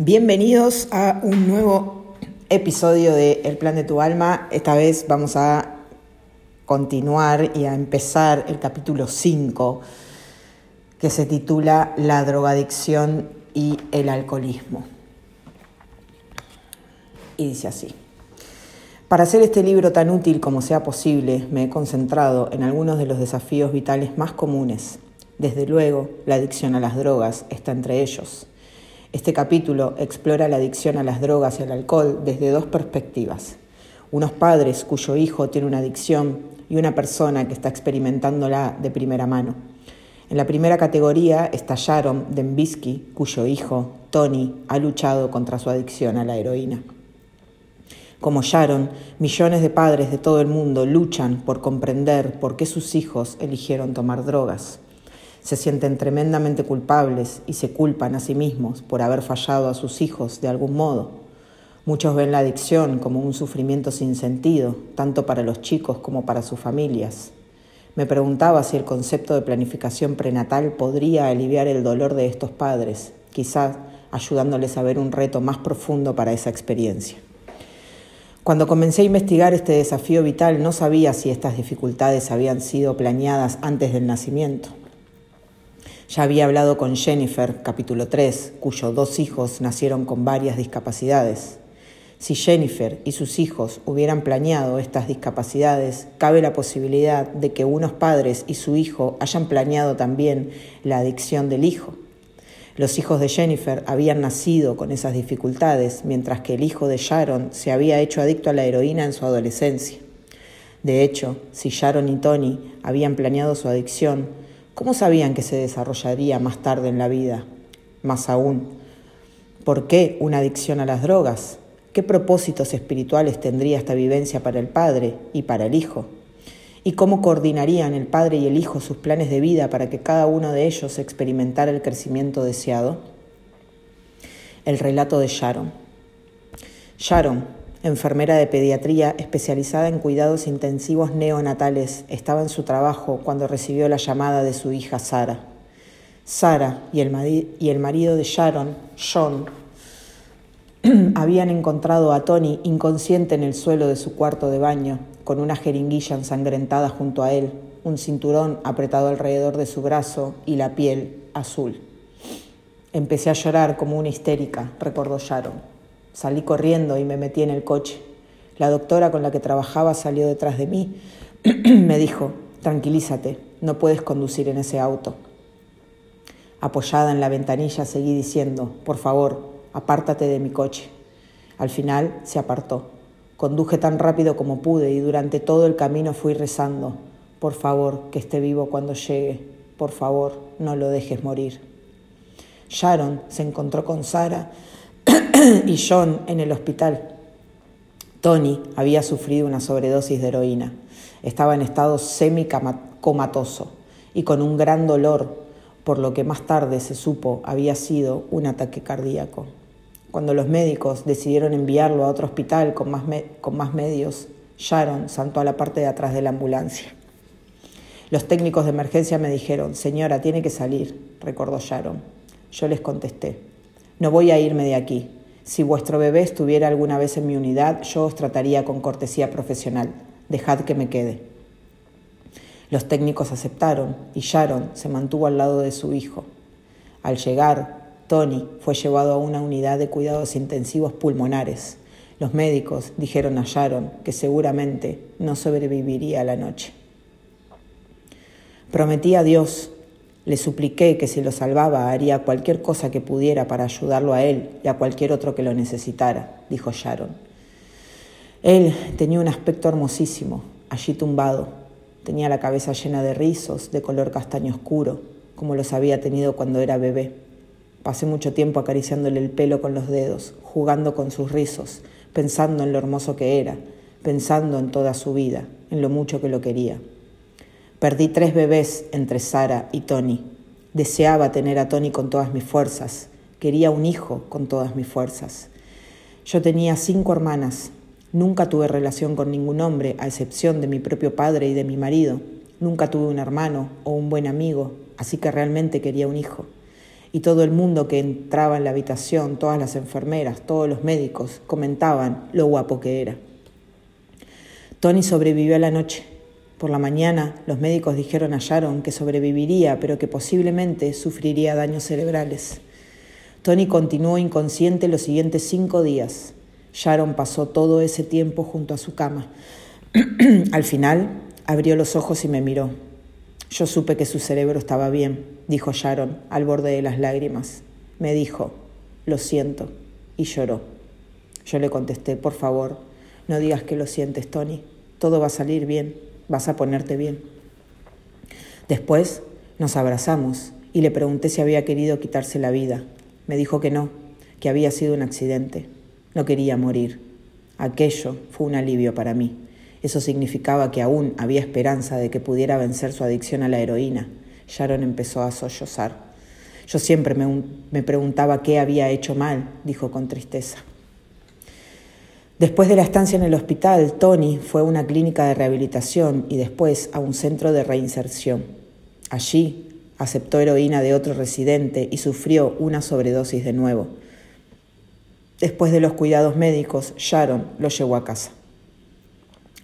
Bienvenidos a un nuevo episodio de El Plan de tu Alma. Esta vez vamos a continuar y a empezar el capítulo 5 que se titula La drogadicción y el alcoholismo. Y dice así. Para hacer este libro tan útil como sea posible, me he concentrado en algunos de los desafíos vitales más comunes. Desde luego, la adicción a las drogas está entre ellos. Este capítulo explora la adicción a las drogas y al alcohol desde dos perspectivas. Unos padres cuyo hijo tiene una adicción y una persona que está experimentándola de primera mano. En la primera categoría está Sharon Dembisky, cuyo hijo, Tony, ha luchado contra su adicción a la heroína. Como Sharon, millones de padres de todo el mundo luchan por comprender por qué sus hijos eligieron tomar drogas se sienten tremendamente culpables y se culpan a sí mismos por haber fallado a sus hijos de algún modo. Muchos ven la adicción como un sufrimiento sin sentido, tanto para los chicos como para sus familias. Me preguntaba si el concepto de planificación prenatal podría aliviar el dolor de estos padres, quizás ayudándoles a ver un reto más profundo para esa experiencia. Cuando comencé a investigar este desafío vital no sabía si estas dificultades habían sido planeadas antes del nacimiento. Ya había hablado con Jennifer, capítulo 3, cuyos dos hijos nacieron con varias discapacidades. Si Jennifer y sus hijos hubieran planeado estas discapacidades, cabe la posibilidad de que unos padres y su hijo hayan planeado también la adicción del hijo. Los hijos de Jennifer habían nacido con esas dificultades, mientras que el hijo de Sharon se había hecho adicto a la heroína en su adolescencia. De hecho, si Sharon y Tony habían planeado su adicción, ¿Cómo sabían que se desarrollaría más tarde en la vida? Más aún, ¿por qué una adicción a las drogas? ¿Qué propósitos espirituales tendría esta vivencia para el padre y para el hijo? ¿Y cómo coordinarían el padre y el hijo sus planes de vida para que cada uno de ellos experimentara el crecimiento deseado? El relato de Sharon. Sharon, enfermera de pediatría especializada en cuidados intensivos neonatales, estaba en su trabajo cuando recibió la llamada de su hija Sara. Sara y el, y el marido de Sharon, John, habían encontrado a Tony inconsciente en el suelo de su cuarto de baño, con una jeringuilla ensangrentada junto a él, un cinturón apretado alrededor de su brazo y la piel azul. Empecé a llorar como una histérica, recordó Sharon. Salí corriendo y me metí en el coche. La doctora con la que trabajaba salió detrás de mí. me dijo, tranquilízate, no puedes conducir en ese auto. Apoyada en la ventanilla seguí diciendo, por favor, apártate de mi coche. Al final se apartó. Conduje tan rápido como pude y durante todo el camino fui rezando, por favor, que esté vivo cuando llegue, por favor, no lo dejes morir. Sharon se encontró con Sara y John en el hospital. Tony había sufrido una sobredosis de heroína. Estaba en estado semicomatoso y con un gran dolor, por lo que más tarde se supo había sido un ataque cardíaco. Cuando los médicos decidieron enviarlo a otro hospital con más, con más medios, Sharon saltó a la parte de atrás de la ambulancia. Los técnicos de emergencia me dijeron, señora, tiene que salir, recordó Sharon. Yo les contesté, no voy a irme de aquí. Si vuestro bebé estuviera alguna vez en mi unidad, yo os trataría con cortesía profesional. Dejad que me quede. Los técnicos aceptaron y Sharon se mantuvo al lado de su hijo. Al llegar, Tony fue llevado a una unidad de cuidados intensivos pulmonares. Los médicos dijeron a Sharon que seguramente no sobreviviría a la noche. Prometí a Dios le supliqué que si lo salvaba haría cualquier cosa que pudiera para ayudarlo a él y a cualquier otro que lo necesitara, dijo Sharon. Él tenía un aspecto hermosísimo, allí tumbado. Tenía la cabeza llena de rizos de color castaño oscuro, como los había tenido cuando era bebé. Pasé mucho tiempo acariciándole el pelo con los dedos, jugando con sus rizos, pensando en lo hermoso que era, pensando en toda su vida, en lo mucho que lo quería. Perdí tres bebés entre Sara y Tony. Deseaba tener a Tony con todas mis fuerzas. Quería un hijo con todas mis fuerzas. Yo tenía cinco hermanas. Nunca tuve relación con ningún hombre, a excepción de mi propio padre y de mi marido. Nunca tuve un hermano o un buen amigo, así que realmente quería un hijo. y todo el mundo que entraba en la habitación, todas las enfermeras, todos los médicos, comentaban lo guapo que era. Tony sobrevivió a la noche. Por la mañana, los médicos dijeron a Sharon que sobreviviría, pero que posiblemente sufriría daños cerebrales. Tony continuó inconsciente los siguientes cinco días. Sharon pasó todo ese tiempo junto a su cama. Al final, abrió los ojos y me miró. Yo supe que su cerebro estaba bien, dijo Sharon al borde de las lágrimas. Me dijo, lo siento, y lloró. Yo le contesté, por favor, no digas que lo sientes, Tony. Todo va a salir bien, vas a ponerte bien. Después nos abrazamos y le pregunté si había querido quitarse la vida. Me dijo que no, que había sido un accidente. No quería morir. Aquello fue un alivio para mí. Eso significaba que aún había esperanza de que pudiera vencer su adicción a la heroína. Sharon empezó a sollozar. Yo siempre me, me, preguntaba qué había hecho mal, dijo con tristeza. Después de la estancia en el hospital, Tony fue a una clínica de rehabilitación y después a un centro de reinserción. Allí aceptó heroína de otro residente y sufrió una sobredosis de nuevo. Después de los cuidados médicos, Sharon lo llevó a casa.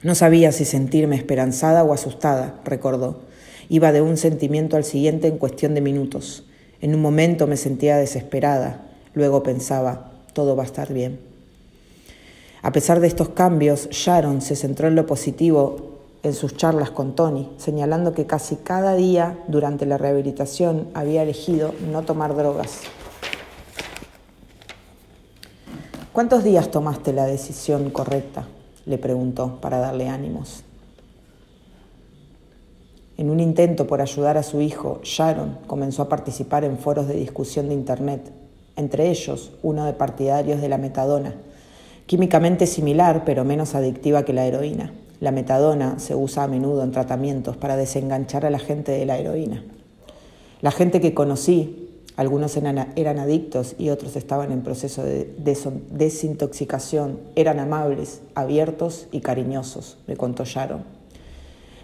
No sabía si sentirme esperanzada o asustada, recordó. Iba de un sentimiento al siguiente en cuestión de minutos. En un momento me sentía desesperada, luego pensaba, todo va a estar bien. A pesar de estos cambios, Sharon se centró en lo positivo en sus charlas con Tony, señalando que casi cada día durante la rehabilitación había elegido no tomar drogas. ¿Cuántos días tomaste la decisión correcta? le preguntó para darle ánimos. En un intento por ayudar a su hijo, Sharon comenzó a participar en foros de discusión de Internet, entre ellos uno de partidarios de la metadona, químicamente similar pero menos adictiva que la heroína. La metadona se usa a menudo en tratamientos para desenganchar a la gente de la heroína. La gente que conocí algunos eran, adictos y otros estaban en proceso de desintoxicación. Eran amables, abiertos y cariñosos, me contó Sharon.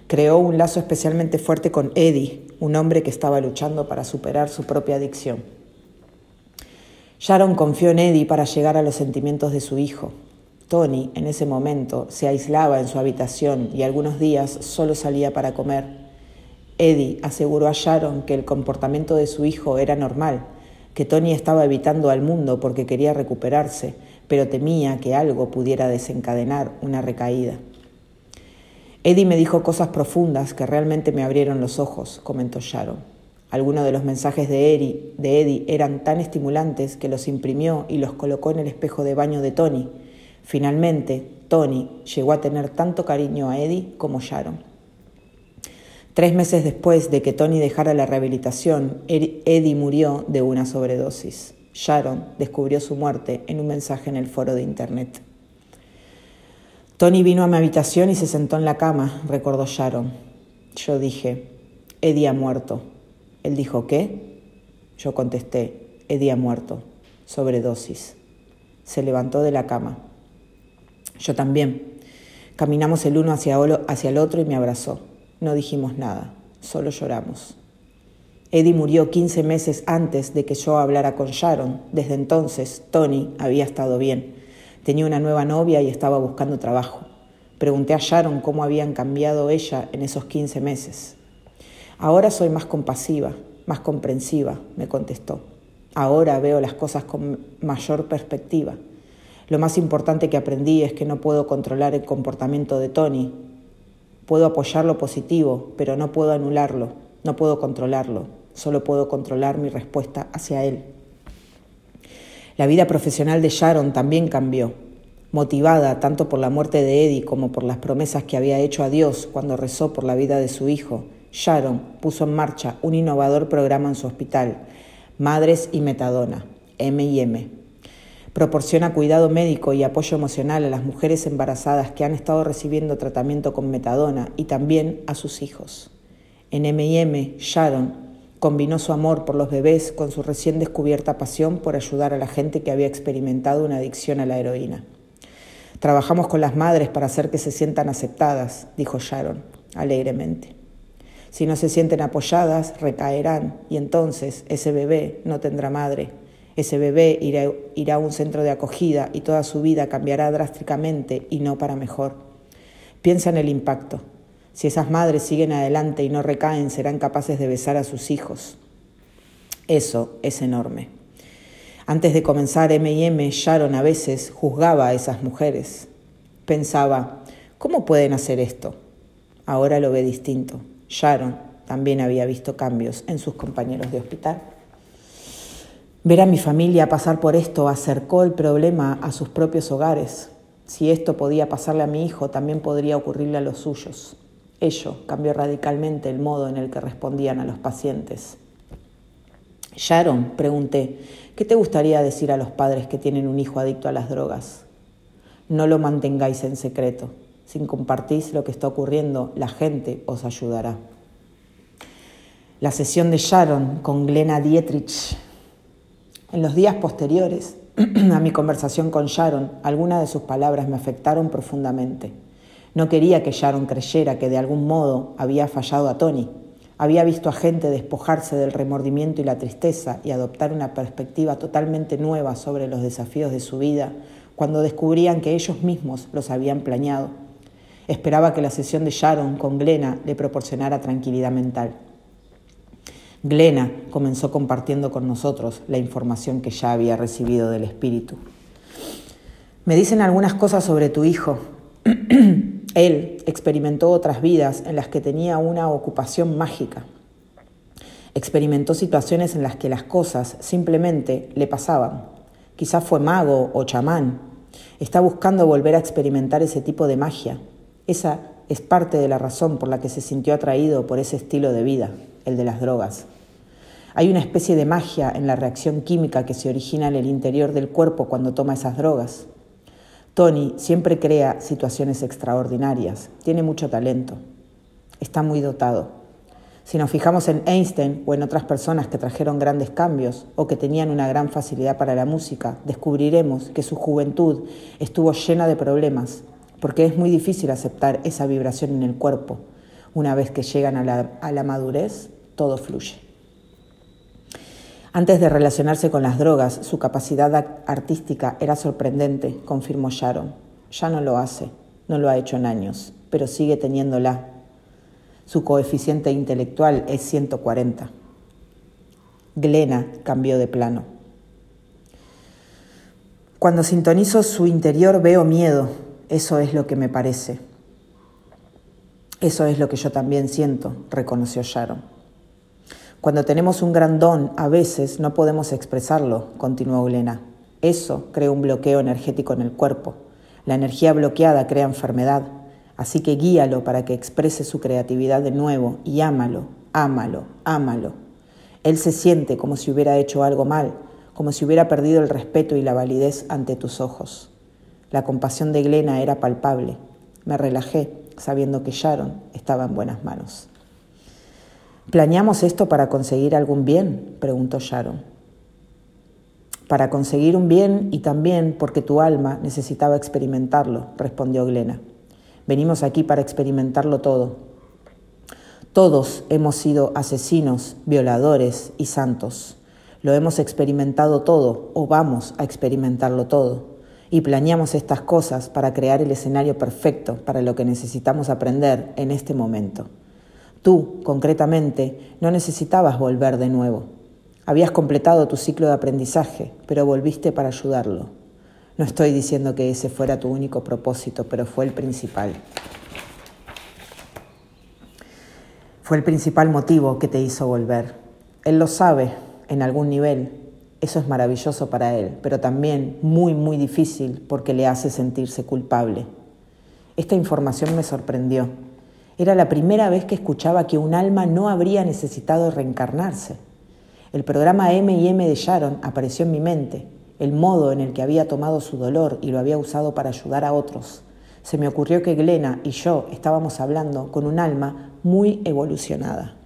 Creó un lazo especialmente fuerte con Eddie, un hombre que estaba luchando para superar su propia adicción. Sharon confió en Eddie para llegar a los sentimientos de su hijo. Tony, en ese momento, se aislaba en su habitación y algunos días solo salía para comer. Eddie aseguró a Sharon que el comportamiento de su hijo era normal, que Tony estaba evitando al mundo porque quería recuperarse, pero temía que algo pudiera desencadenar una recaída. Eddie me dijo cosas profundas que realmente me abrieron los ojos, comentó Sharon. Algunos de los mensajes de Eddie, de Eddie eran tan estimulantes que los imprimió y los colocó en el espejo de baño de Tony. Finalmente, Tony llegó a tener tanto cariño a Eddie como Sharon. Tres meses después de que Tony dejara la rehabilitación, Eddie murió de una sobredosis. Sharon descubrió su muerte en un mensaje en el foro de Internet. Tony vino a mi habitación y se sentó en la cama, recordó Sharon. Yo dije, Eddie ha muerto. Él dijo, ¿qué? Yo contesté, Eddie ha muerto, sobredosis. Se levantó de la cama. Yo también. Caminamos el uno hacia, hacia el otro y me abrazó. No dijimos nada, solo lloramos. Eddie murió 15 meses antes de que yo hablara con Sharon. Desde entonces, Tony había estado bien. Tenía una nueva novia y estaba buscando trabajo. Pregunté a Sharon cómo habían cambiado ella en esos 15 meses. Ahora soy más compasiva, más comprensiva, me contestó. Ahora veo las cosas con mayor perspectiva. Lo más importante que aprendí es que no puedo controlar el comportamiento de Tony, Puedo apoyar lo positivo, pero no puedo anularlo, no puedo controlarlo, solo puedo controlar mi respuesta hacia él. La vida profesional de Sharon también cambió, motivada tanto por la muerte de Eddie como por las promesas que había hecho a Dios cuando rezó por la vida de su hijo. Sharon puso en marcha un innovador programa en su hospital, Madres y Metadona, M&M, Proporciona cuidado médico y apoyo emocional a las mujeres embarazadas que han estado recibiendo tratamiento con metadona y también a sus hijos. En MM, Sharon combinó su amor por los bebés con su recién descubierta pasión por ayudar a la gente que había experimentado una adicción a la heroína. Trabajamos con las madres para hacer que se sientan aceptadas, dijo Sharon alegremente. Si no se sienten apoyadas, recaerán y entonces ese bebé no tendrá madre. Ese bebé irá, irá, a un centro de acogida y toda su vida cambiará drásticamente y no para mejor. Piensa en el impacto. Si esas madres siguen adelante y no recaen, serán capaces de besar a sus hijos. Eso es enorme. Antes de comenzar M&M, Sharon a veces juzgaba a esas mujeres. Pensaba, ¿cómo pueden hacer esto? Ahora lo ve distinto. Sharon también había visto cambios en sus compañeros de hospital. Ver a mi familia pasar por esto acercó el problema a sus propios hogares. Si esto podía pasarle a mi hijo, también podría ocurrirle a los suyos. Ello cambió radicalmente el modo en el que respondían a los pacientes. Sharon, pregunté, ¿qué te gustaría decir a los padres que tienen un hijo adicto a las drogas? No lo mantengáis en secreto. Si compartís lo que está ocurriendo, la gente os ayudará. La sesión de Sharon con Glena Dietrich. En los días posteriores a mi conversación con Sharon, algunas de sus palabras me afectaron profundamente. No quería que Sharon creyera que de algún modo había fallado a Tony. Había visto a gente despojarse del remordimiento y la tristeza y adoptar una perspectiva totalmente nueva sobre los desafíos de su vida cuando descubrían que ellos mismos los habían planeado. Esperaba que la sesión de Sharon con Glena le proporcionara tranquilidad mental. Glena comenzó compartiendo con nosotros la información que ya había recibido del espíritu. Me dicen algunas cosas sobre tu hijo. Él experimentó otras vidas en las que tenía una ocupación mágica. Experimentó situaciones en las que las cosas simplemente le pasaban. Quizás fue mago o chamán, Está buscando volver a experimentar ese tipo de magia. Esa es parte de la razón por la que se sintió atraído por ese estilo de vida, el de las drogas. Hay una especie de magia en la reacción química que se origina en el interior del cuerpo cuando toma esas drogas. Tony siempre crea situaciones extraordinarias, tiene mucho talento, está muy dotado. Si nos fijamos en Einstein o en otras personas que trajeron grandes cambios o que tenían una gran facilidad para la música, descubriremos que su juventud estuvo llena de problemas, porque es muy difícil aceptar esa vibración en el cuerpo. Una vez que llegan a la, madurez, todo fluye. Antes de relacionarse con las drogas, su capacidad artística era sorprendente, confirmó Sharon. Ya no lo hace, no lo ha hecho en años, pero sigue teniéndola su coeficiente intelectual es 140. Glena cambió de plano. Cuando sintonizo su interior veo miedo, eso es lo que me parece. Eso es lo que yo también siento, reconoció Sharon. Cuando tenemos un gran don, a veces no podemos expresarlo, continuó Glena. Eso crea un bloqueo energético en el cuerpo. La energía bloqueada crea enfermedad. Así que guíalo para que exprese su creatividad de nuevo y ámalo, ámalo, ámalo. Él se siente como si hubiera hecho algo mal, como si hubiera perdido el respeto y la validez ante tus ojos. La compasión de Glena era palpable. Me relajé, sabiendo que Sharon estaba en buenas manos. ¿Planeamos esto para conseguir algún bien? preguntó Sharon. Para conseguir un bien y también porque tu alma necesitaba experimentarlo, respondió Glena. Venimos aquí para experimentarlo todo. Todos hemos sido asesinos, violadores y santos. Lo hemos experimentado todo o vamos a experimentarlo todo. Y planeamos estas cosas para crear el escenario perfecto para lo que necesitamos aprender en este momento. Tú, concretamente, no necesitabas volver de nuevo. Habías completado tu ciclo de aprendizaje, pero volviste para ayudarlo. No estoy diciendo que ese fuera tu único propósito, pero fue el principal. Fue el principal motivo que te hizo volver. Él lo sabe en algún nivel. Eso es maravilloso para él, pero también muy, muy difícil porque le hace sentirse culpable. Esta información me sorprendió. Era la primera vez que escuchaba que un alma no habría necesitado reencarnarse. El programa M y M de Sharon apareció en mi mente el modo en el que había tomado su dolor y lo había usado para ayudar a otros. Se me ocurrió que Glena y yo estábamos hablando con un alma muy evolucionada.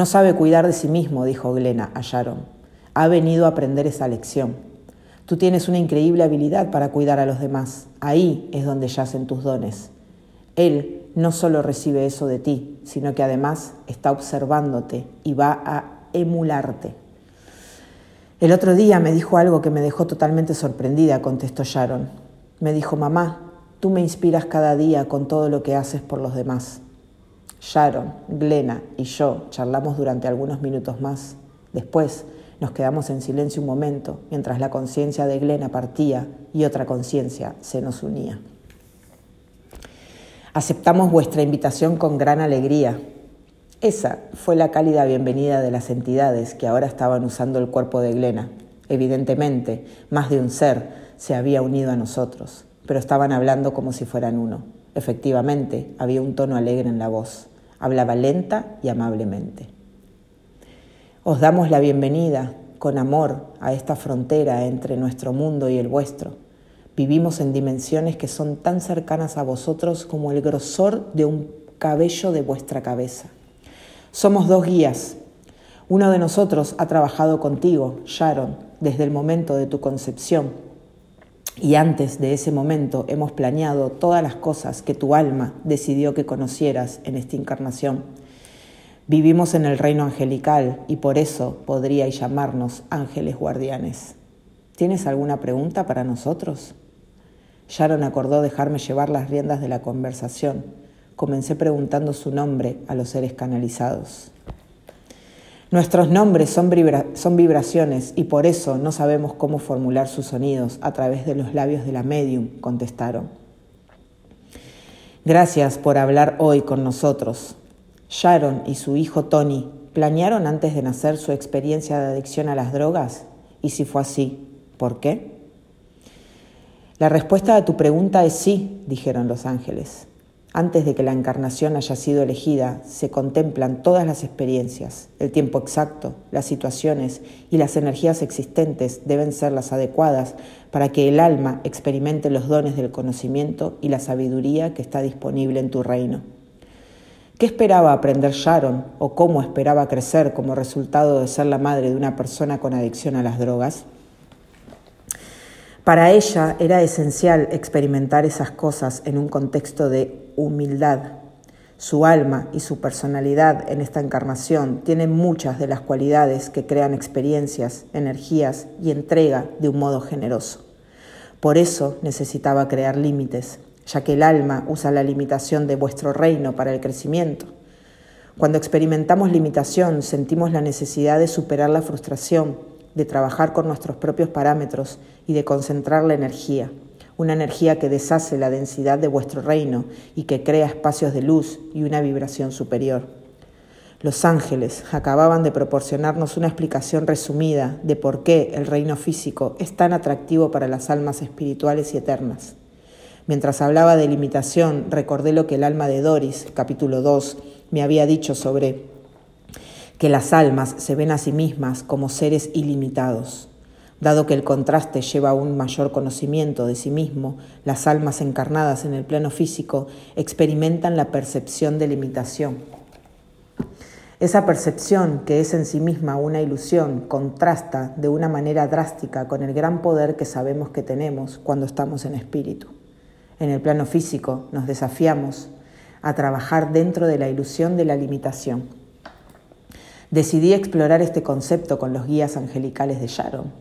No sabe cuidar de sí mismo, dijo Glena a Sharon. Ha venido a aprender esa lección. Tú tienes una increíble habilidad para cuidar a los demás. Ahí es donde yacen tus dones. Él no solo recibe eso de ti, sino que además está observándote y va a emularte. El otro día me dijo algo que me dejó totalmente sorprendida, contestó Sharon. Me dijo, mamá, tú me inspiras cada día con todo lo que haces por los demás. Sharon, Glena y yo charlamos durante algunos minutos más. Después nos quedamos en silencio un momento mientras la conciencia de Glena partía y otra conciencia se nos unía. Aceptamos vuestra invitación con gran alegría. Esa fue la cálida bienvenida de las entidades que ahora estaban usando el cuerpo de Glena. Evidentemente, más de un ser se había unido a nosotros, pero estaban hablando como si fueran uno. Efectivamente, había un tono alegre en la voz. Hablaba lenta y amablemente. Os damos la bienvenida con amor a esta frontera entre nuestro mundo y el vuestro. Vivimos en dimensiones que son tan cercanas a vosotros como el grosor de un cabello de vuestra cabeza. Somos dos guías. Uno de nosotros ha trabajado contigo, Sharon, desde el momento de tu concepción y antes de ese momento hemos planeado todas las cosas que tu alma decidió que conocieras en esta encarnación. Vivimos en el reino angelical y por eso podríais llamarnos ángeles guardianes. ¿Tienes alguna pregunta para nosotros? Sharon acordó dejarme llevar las riendas de la conversación. Comencé preguntando su nombre a los seres canalizados. Nuestros nombres son, vibraciones y por eso no sabemos cómo formular sus sonidos a través de los labios de la medium, contestaron. Gracias por hablar hoy con nosotros. Sharon y su hijo Tony planearon antes de nacer su experiencia de adicción a las drogas y si fue así, ¿por qué? La respuesta a tu pregunta es sí, dijeron los ángeles. Antes de que la encarnación haya sido elegida, se contemplan todas las experiencias, el tiempo exacto, las situaciones y las energías existentes deben ser las adecuadas para que el alma experimente los dones del conocimiento y la sabiduría que está disponible en tu reino. ¿Qué esperaba aprender Sharon o cómo esperaba crecer como resultado de ser la madre de una persona con adicción a las drogas? Para ella era esencial experimentar esas cosas en un contexto de humildad. Su alma y su personalidad en esta encarnación tienen muchas de las cualidades que crean experiencias, energías y entrega de un modo generoso. Por eso necesitaba crear límites, ya que el alma usa la limitación de vuestro reino para el crecimiento. Cuando experimentamos limitación, sentimos la necesidad de superar la frustración, de trabajar con nuestros propios parámetros y de concentrar la energía, una energía que deshace la densidad de vuestro reino y que crea espacios de luz y una vibración superior. Los ángeles acababan de proporcionarnos una explicación resumida de por qué el reino físico es tan atractivo para las almas espirituales y eternas. Mientras hablaba de limitación, recordé lo que el alma de Doris, capítulo 2, me había dicho sobre que las almas se ven a sí mismas como seres ilimitados. Dado que el contraste lleva a un mayor conocimiento de sí mismo, las almas encarnadas en el plano físico experimentan la percepción de limitación. Esa percepción, que es en sí misma una ilusión, contrasta de una manera drástica con el gran poder que sabemos que tenemos cuando estamos en espíritu. En el plano físico nos desafiamos a trabajar dentro de la ilusión de la limitación. Decidí explorar este concepto con los guías angelicales de Sharon,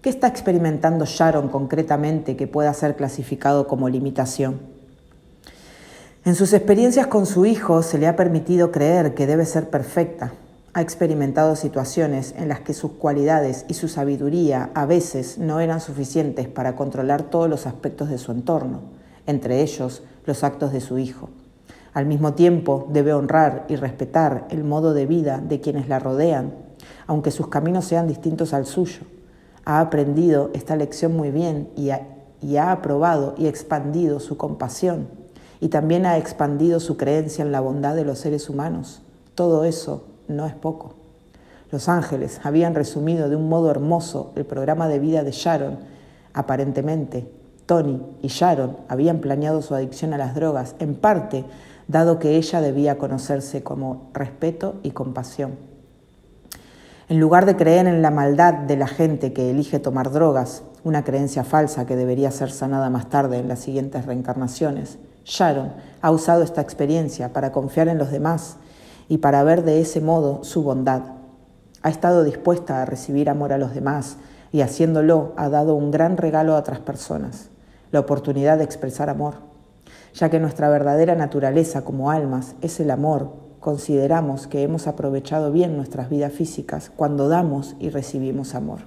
¿Qué está experimentando Sharon concretamente que pueda ser clasificado como limitación? En sus experiencias con su hijo se le ha permitido creer que debe ser perfecta. Ha experimentado situaciones en las que sus cualidades y su sabiduría a veces no eran suficientes para controlar todos los aspectos de su entorno, entre ellos los actos de su hijo. Al mismo tiempo debe honrar y respetar el modo de vida de quienes la rodean, aunque sus caminos sean distintos al suyo ha aprendido esta lección muy bien y ha, aprobado y expandido su compasión y también ha expandido su creencia en la bondad de los seres humanos. Todo eso no es poco. Los ángeles habían resumido de un modo hermoso el programa de vida de Sharon. Aparentemente, Tony y Sharon habían planeado su adicción a las drogas, en parte dado que ella debía conocerse como respeto y compasión. En lugar de creer en la maldad de la gente que elige tomar drogas, una creencia falsa que debería ser sanada más tarde en las siguientes reencarnaciones, Sharon ha usado esta experiencia para confiar en los demás y para ver de ese modo su bondad. Ha estado dispuesta a recibir amor a los demás y haciéndolo ha dado un gran regalo a otras personas, la oportunidad de expresar amor. Ya que nuestra verdadera naturaleza como almas es el amor, consideramos que hemos aprovechado bien nuestras vidas físicas cuando damos y recibimos amor.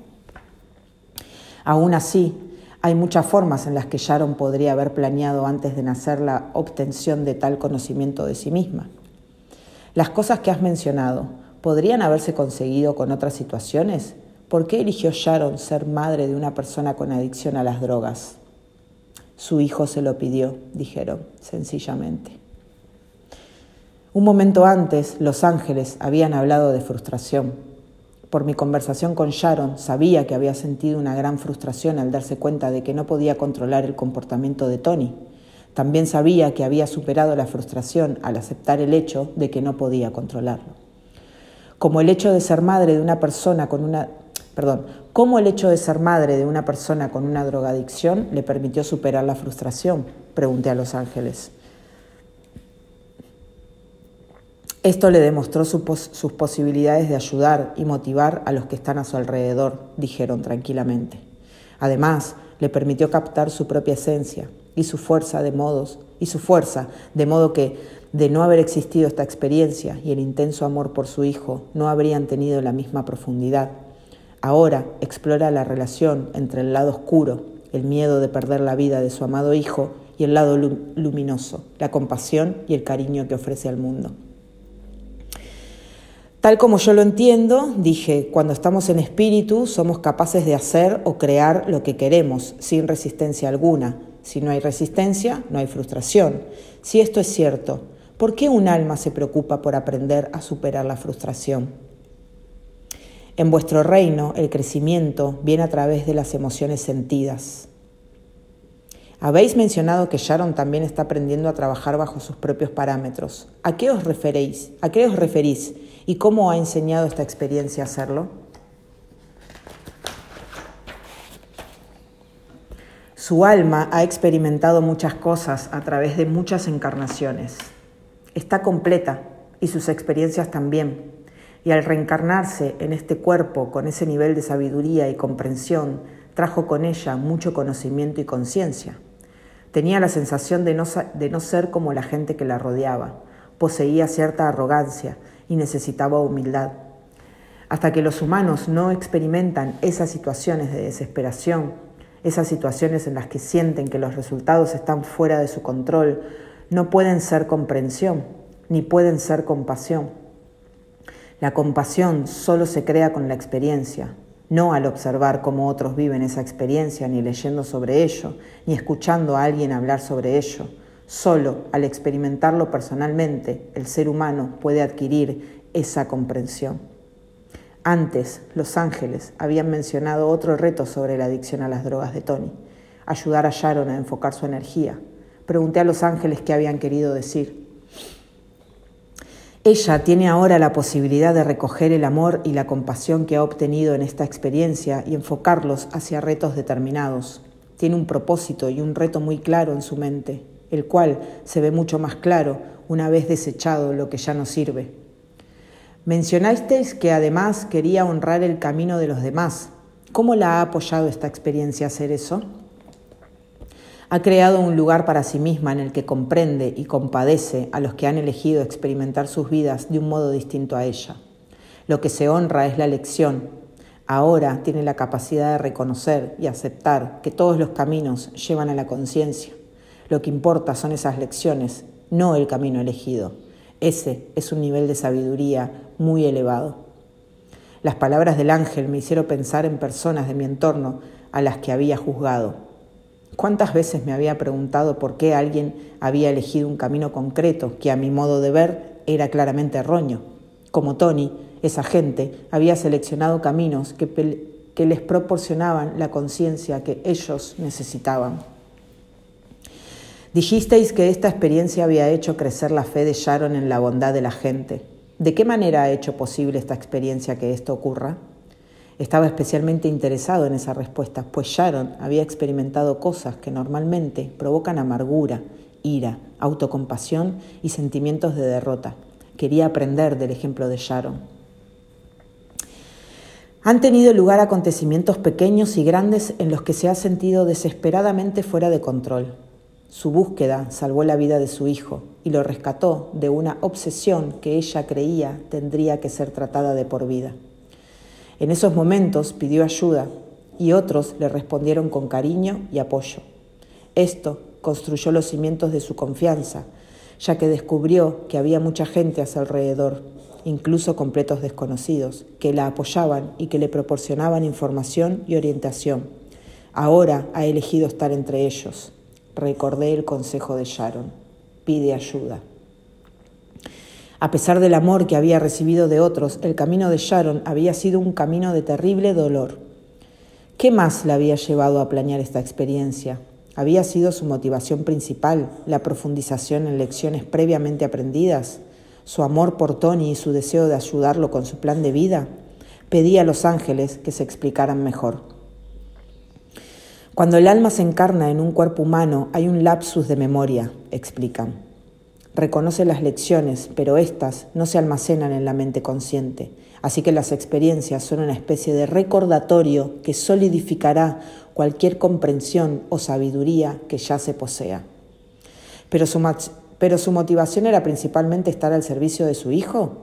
Aún así, hay muchas formas en las que Sharon podría haber planeado antes de nacer la obtención de tal conocimiento de sí misma. Las cosas que has mencionado, ¿podrían haberse conseguido con otras situaciones? ¿Por qué eligió Sharon ser madre de una persona con adicción a las drogas? Su hijo se lo pidió, dijeron, sencillamente. Un momento antes, los ángeles habían hablado de frustración. Por mi conversación con Sharon, sabía que había sentido una gran frustración al darse cuenta de que no podía controlar el comportamiento de Tony. También sabía que había superado la frustración al aceptar el hecho de que no podía controlarlo. Como el hecho de ser madre de una persona con una perdón, cómo el hecho de ser madre de una persona con una drogadicción le permitió superar la frustración, pregunté a los ángeles. Esto le demostró sus posibilidades de ayudar y motivar a los que están a su alrededor, dijeron tranquilamente. Además, le permitió captar su propia esencia y su fuerza de modos y su fuerza, de modo que de no haber existido esta experiencia y el intenso amor por su hijo, no habrían tenido la misma profundidad. Ahora explora la relación entre el lado oscuro, el miedo de perder la vida de su amado hijo, y el lado luminoso, la compasión y el cariño que ofrece al mundo. Tal como yo lo entiendo, dije, cuando estamos en espíritu somos capaces de hacer o crear lo que queremos sin resistencia alguna. Si no hay resistencia, no hay frustración. Si esto es cierto, ¿por qué un alma se preocupa por aprender a superar la frustración? En vuestro reino el crecimiento viene a través de las emociones sentidas. Habéis mencionado que Sharon también está aprendiendo a trabajar bajo sus propios parámetros. ¿A qué os referéis? ¿A qué os referís? ¿Y cómo ha enseñado esta experiencia a hacerlo? Su alma ha experimentado muchas cosas a través de muchas encarnaciones. Está completa y sus experiencias también. Y al reencarnarse en este cuerpo con ese nivel de sabiduría y comprensión, trajo con ella mucho conocimiento y conciencia. Tenía la sensación de no, de no ser como la gente que la rodeaba. Poseía cierta arrogancia y necesitaba humildad. Hasta que los humanos no experimentan esas situaciones de desesperación, esas situaciones en las que sienten que los resultados están fuera de su control, no pueden ser comprensión, ni pueden ser compasión. La compasión solo se crea con la experiencia, no al observar cómo otros viven esa experiencia, ni leyendo sobre ello, ni escuchando a alguien hablar sobre ello. Solo al experimentarlo personalmente, el ser humano puede adquirir esa comprensión. Antes, los ángeles habían mencionado otro reto sobre la adicción a las drogas de Tony, ayudar a Sharon a enfocar su energía. Pregunté a los ángeles qué habían querido decir. Ella tiene ahora la posibilidad de recoger el amor y la compasión que ha obtenido en esta experiencia y enfocarlos hacia retos determinados. Tiene un propósito y un reto muy claro en su mente el cual se ve mucho más claro una vez desechado lo que ya no sirve. Mencionasteis que además quería honrar el camino de los demás. ¿Cómo la ha apoyado esta experiencia a hacer eso? Ha creado un lugar para sí misma en el que comprende y compadece a los que han elegido experimentar sus vidas de un modo distinto a ella. Lo que se honra es la lección. Ahora tiene la capacidad de reconocer y aceptar que todos los caminos llevan a la conciencia. Lo que importa son esas lecciones, no el camino elegido. Ese es un nivel de sabiduría muy elevado. Las palabras del ángel me hicieron pensar en personas de mi entorno a las que había juzgado. ¿Cuántas veces me había preguntado por qué alguien había elegido un camino concreto que a mi modo de ver era claramente erróneo? Como Tony, esa gente había seleccionado caminos que, que les proporcionaban la conciencia que ellos necesitaban. Dijisteis que esta experiencia había hecho crecer la fe de Sharon en la bondad de la gente. ¿De qué manera ha hecho posible esta experiencia que esto ocurra? Estaba especialmente interesado en esa respuesta, pues Sharon había experimentado cosas que normalmente provocan amargura ira, autocompasión y sentimientos de derrota. Quería aprender del ejemplo de Sharon. Han tenido lugar acontecimientos pequeños y grandes en los que se ha sentido desesperadamente fuera de control. Su búsqueda salvó la vida de su hijo y lo rescató de una obsesión que ella creía tendría que ser tratada de por vida. En esos momentos pidió ayuda y otros le respondieron con cariño y apoyo. Esto construyó los cimientos de su confianza, ya que descubrió que había mucha gente a su alrededor, incluso completos desconocidos, que la apoyaban y que le proporcionaban información y orientación. Ahora ha elegido estar entre ellos. Recordé el consejo de Sharon. Pide ayuda. A pesar del amor que había recibido de otros, el camino de Sharon había sido un camino de terrible dolor. ¿Qué más la había llevado a planear esta experiencia? ¿Había sido su motivación principal la profundización en lecciones previamente aprendidas? ¿Su amor por Tony y su deseo de ayudarlo con su plan de vida? Pedí a los ángeles que se explicaran mejor. Cuando el alma se encarna en un cuerpo humano hay un lapsus de memoria, explican. Reconoce las lecciones, pero éstas no se almacenan en la mente consciente. Así que las experiencias son una especie de recordatorio que solidificará cualquier comprensión o sabiduría que ya se posea. Pero su, pero su motivación era principalmente estar al servicio de su hijo.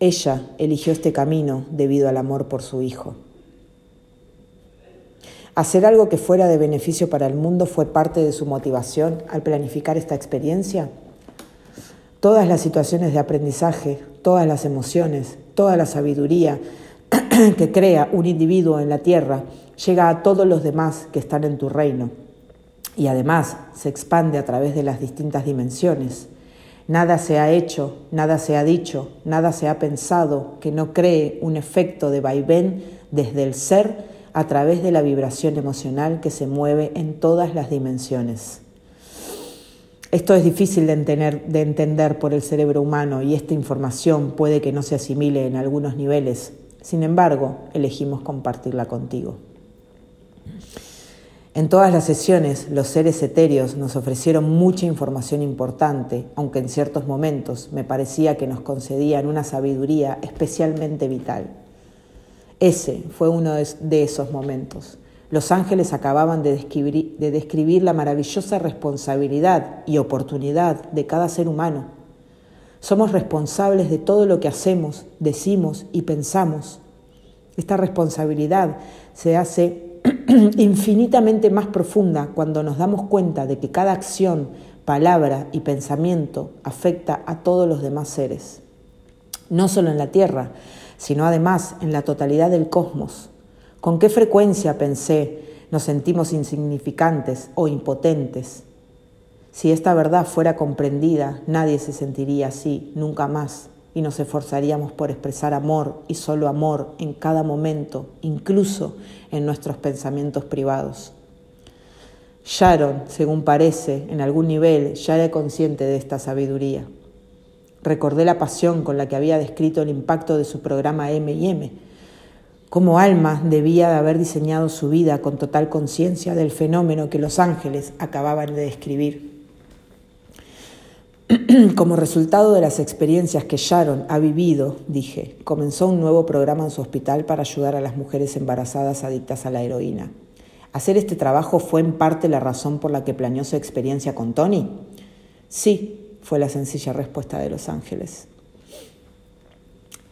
Ella eligió este camino debido al amor por su hijo. Hacer algo que fuera de beneficio para el mundo fue parte de su motivación al planificar esta experiencia. Todas las situaciones de aprendizaje, todas las emociones, toda la sabiduría que crea un individuo en la tierra llega a todos los demás que están en tu reino y además se expande a través de las distintas dimensiones. Nada se ha hecho, nada se ha dicho, nada se ha pensado que no cree un efecto de vaivén desde el ser a través de la vibración emocional que se mueve en todas las dimensiones. Esto es difícil de entender, por el cerebro humano y esta información puede que no se asimile en algunos niveles. Sin embargo, elegimos compartirla contigo. En todas las sesiones, los seres etéreos nos ofrecieron mucha información importante, aunque en ciertos momentos me parecía que nos concedían una sabiduría especialmente vital. Ese fue uno de esos momentos los ángeles acababan de describir, la maravillosa responsabilidad y oportunidad de cada ser humano. Somos responsables de todo lo que hacemos, decimos y pensamos. Esta responsabilidad se hace infinitamente más profunda cuando nos damos cuenta de que cada acción, palabra y pensamiento afecta a todos los demás seres, no solo en la Tierra, sino además en la totalidad del cosmos. ¿Con qué frecuencia, pensé, nos sentimos insignificantes o impotentes? Si esta verdad fuera comprendida, nadie se sentiría así, nunca más, y nos esforzaríamos por expresar amor y solo amor en cada momento, incluso en nuestros pensamientos privados. Sharon, según parece, en algún nivel ya era consciente de esta sabiduría. Recordé la pasión con la que había descrito el impacto de su programa M&M como Alma debía de haber diseñado su vida con total conciencia del fenómeno que los ángeles acababan de describir. Como resultado de las experiencias que Sharon ha vivido, dije, comenzó un nuevo programa en su hospital para ayudar a las mujeres embarazadas adictas a la heroína. ¿Hacer este trabajo fue en parte la razón por la que planeó su experiencia con Tony? Sí, fue la sencilla respuesta de los ángeles.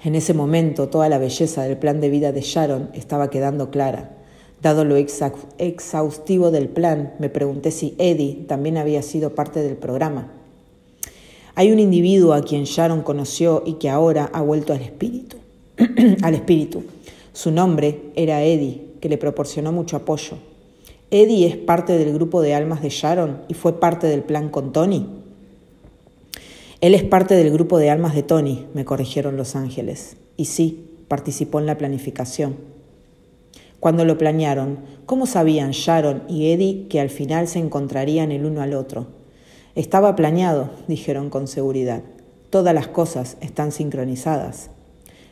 En ese momento toda la belleza del plan de vida de Sharon estaba quedando clara. Dado lo exhaustivo del plan, me pregunté si Eddie también había sido parte del programa. Hay un individuo a quien Sharon conoció y que ahora ha vuelto al espíritu. al espíritu. Su nombre era Eddie, que le proporcionó mucho apoyo. Eddie es parte del grupo de almas de Sharon y fue parte del plan con Tony. Él es parte del grupo de almas de Tony, me corrigieron los ángeles. Y sí, participó en la planificación. Cuando lo planearon, ¿cómo sabían Sharon y Eddie que al final se encontrarían el uno al otro? Estaba planeado, dijeron con seguridad. Todas las cosas están sincronizadas.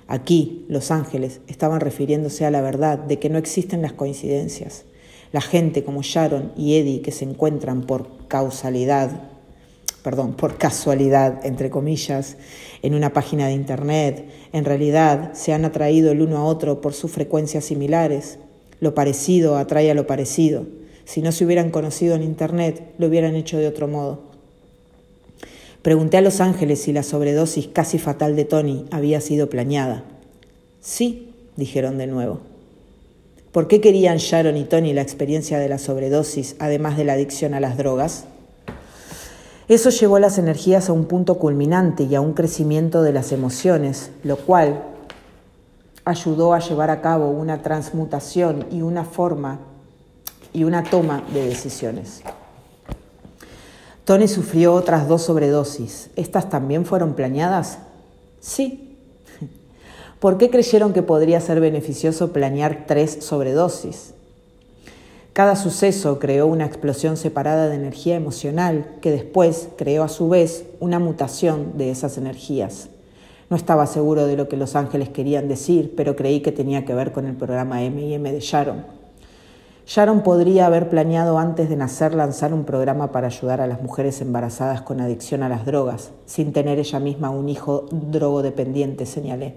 Aquí, los ángeles estaban refiriéndose a la verdad de que no existen las coincidencias. La gente como Sharon y Eddie que se encuentran por causalidad, perdón, por casualidad, entre comillas, en una página de Internet, en realidad se han atraído el uno a otro por sus frecuencias similares. Lo parecido atrae a lo parecido. Si no se hubieran conocido en Internet, lo hubieran hecho de otro modo. Pregunté a Los Ángeles si la sobredosis casi fatal de Tony había sido planeada. Sí, dijeron de nuevo. ¿Por qué querían Sharon y Tony la experiencia de la sobredosis, además de la adicción a las drogas? Eso llevó las energías a un punto culminante y a un crecimiento de las emociones, lo cual ayudó a llevar a cabo una transmutación y una forma y una toma de decisiones. Tony sufrió otras dos sobredosis. ¿Estas también fueron planeadas? Sí. ¿Por qué creyeron que podría ser beneficioso planear tres sobredosis? Cada suceso creó una explosión separada de energía emocional que después creó a su vez una mutación de esas energías. No estaba seguro de lo que los ángeles querían decir, pero creí que tenía que ver con el programa M&M de Sharon. Sharon podría haber planeado antes de nacer lanzar un programa para ayudar a las mujeres embarazadas con adicción a las drogas, sin tener ella misma un hijo drogodependiente, señalé.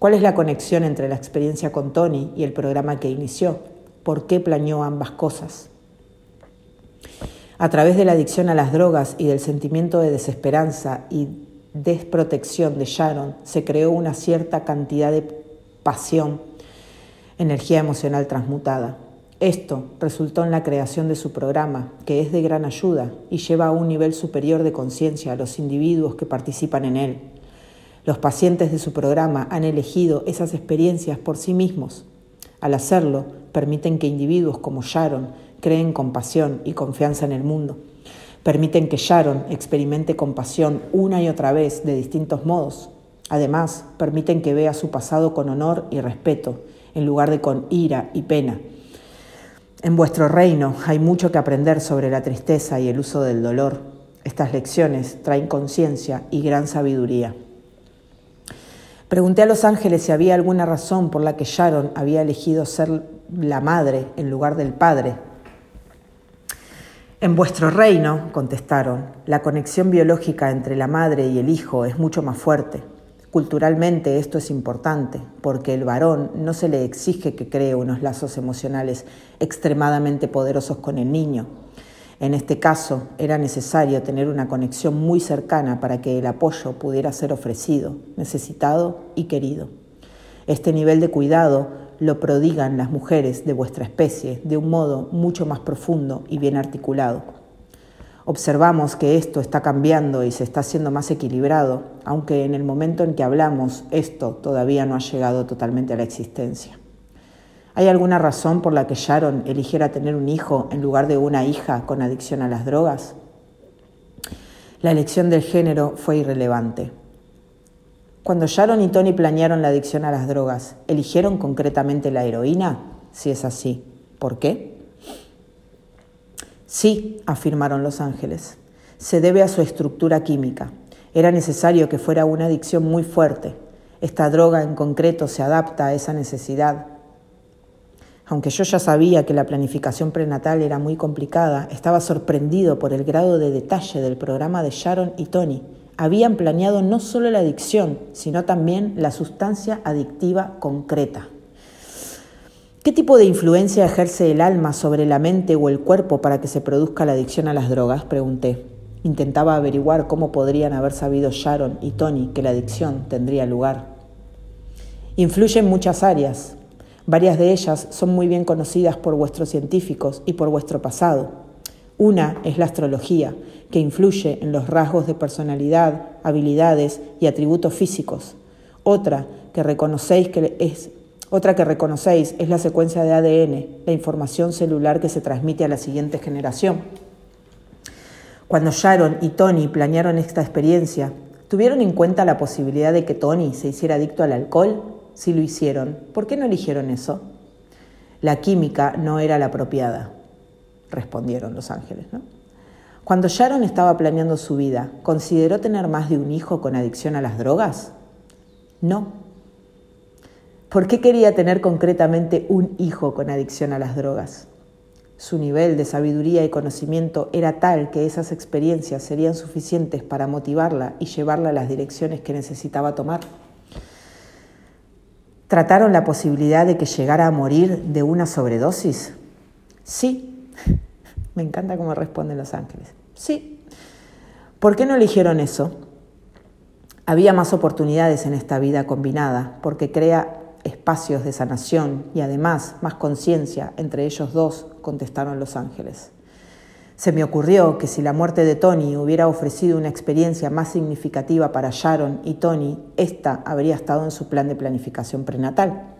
¿Cuál es la conexión entre la experiencia con Tony y el programa que inició? ¿Por qué planeó ambas cosas? A través de la adicción a las drogas y del sentimiento de desesperanza y desprotección de Sharon, se creó una cierta cantidad de pasión, energía emocional transmutada. Esto resultó en la creación de su programa, que es de gran ayuda y lleva a un nivel superior de conciencia a los individuos que participan en él. Los pacientes de su programa han elegido esas experiencias por sí mismos. Al hacerlo, permiten que individuos como Sharon creen compasión y confianza en el mundo. Permiten que Sharon experimente compasión una y otra vez de distintos modos. Además, permiten que vea su pasado con honor y respeto, en lugar de con ira y pena en vuestro reino hay mucho que aprender sobre la tristeza y el uso del dolor. Estas lecciones traen conciencia y gran sabiduría. Pregunté a los ángeles si había alguna razón por la que Sharon había elegido ser la madre en lugar del padre. En vuestro reino, contestaron, la conexión biológica entre la madre y el hijo es mucho más fuerte. Culturalmente esto es importante porque el varón no se le exige que cree unos lazos emocionales extremadamente poderosos con el niño. En este caso era necesario tener una conexión muy cercana para que el apoyo pudiera ser ofrecido, necesitado y querido. Este nivel de cuidado lo prodigan las mujeres de vuestra especie de un modo mucho más profundo y bien articulado. Observamos que esto está cambiando y se está haciendo más equilibrado, aunque en el momento en que hablamos esto todavía no ha llegado totalmente a la existencia. ¿Hay alguna razón por la que Sharon eligiera tener un hijo en lugar de una hija con adicción a las drogas? La elección del género fue irrelevante. Cuando Sharon y Tony planearon la adicción a las drogas, ¿eligieron concretamente la heroína? Si es así, ¿por qué? Sí, afirmaron los ángeles, se debe a su estructura química. Era necesario que fuera una adicción muy fuerte. Esta droga en concreto se adapta a esa necesidad. Aunque yo ya sabía que la planificación prenatal era muy complicada, estaba sorprendido por el grado de detalle del programa de Sharon y Tony. Habían planeado no solo la adicción, sino también la sustancia adictiva concreta. ¿Qué tipo de influencia ejerce el alma sobre la mente o el cuerpo para que se produzca la adicción a las drogas? Pregunté. Intentaba averiguar cómo podrían haber sabido Sharon y Tony que la adicción tendría lugar. Influye en muchas áreas. Varias de ellas son muy bien conocidas por vuestros científicos y por vuestro pasado. Una es la astrología, que influye en los rasgos de personalidad, habilidades y atributos físicos. Otra, que reconocéis que es otra que reconocéis es la secuencia de ADN, la información celular que se transmite a la siguiente generación. Cuando Sharon y Tony planearon esta experiencia, ¿tuvieron en cuenta la posibilidad de que Tony se hiciera adicto al alcohol? Si lo hicieron, ¿por qué no eligieron eso? La química no era la apropiada, respondieron los ángeles. Cuando Sharon estaba planeando su vida, ¿consideró tener más de un hijo con adicción a las drogas? No. ¿Por qué quería tener concretamente un hijo con adicción a las drogas? Su nivel de sabiduría y conocimiento era tal que esas experiencias serían suficientes para motivarla y llevarla a las direcciones que necesitaba tomar. ¿Trataron la posibilidad de que llegara a morir de una sobredosis? Sí. Me encanta cómo responden los ángeles. Sí. ¿Por qué no eligieron eso? Había más oportunidades en esta vida combinada, porque crea espacios de sanación y además más conciencia entre ellos dos, contestaron los ángeles. Se me ocurrió que si la muerte de Tony hubiera ofrecido una experiencia más significativa para Sharon y Tony, esta habría estado en su plan de planificación prenatal.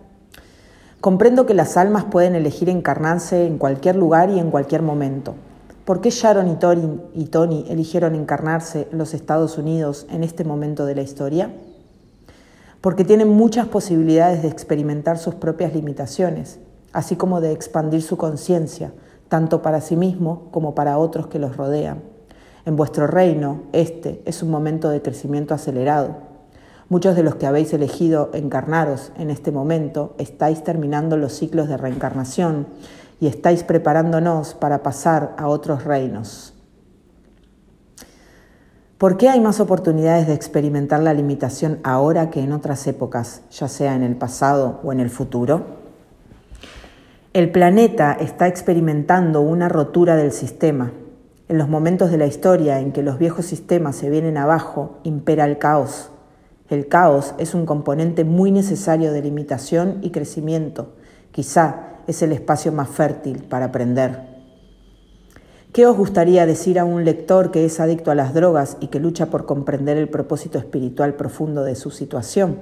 Comprendo que las almas pueden elegir encarnarse en cualquier lugar y en cualquier momento. ¿Por qué Sharon y Tony, y Tony eligieron encarnarse en los Estados Unidos en este momento de la historia? Porque tienen muchas posibilidades de experimentar sus propias limitaciones, así como de expandir su conciencia, tanto para sí mismo como para otros que los rodean. En vuestro reino, este es un momento de crecimiento acelerado. Muchos de los que habéis elegido encarnaros en este momento estáis terminando los ciclos de reencarnación y estáis preparándonos para pasar a otros reinos. ¿Por qué hay más oportunidades de experimentar la limitación ahora que en otras épocas, ya sea en el pasado o en el futuro? El planeta está experimentando una rotura del sistema. En los momentos de la historia en que los viejos sistemas se vienen abajo, impera el caos. El caos es un componente muy necesario de limitación y crecimiento. Quizá es el espacio más fértil para aprender. ¿Qué os gustaría decir a un lector que es adicto a las drogas y que lucha por comprender el propósito espiritual profundo de su situación?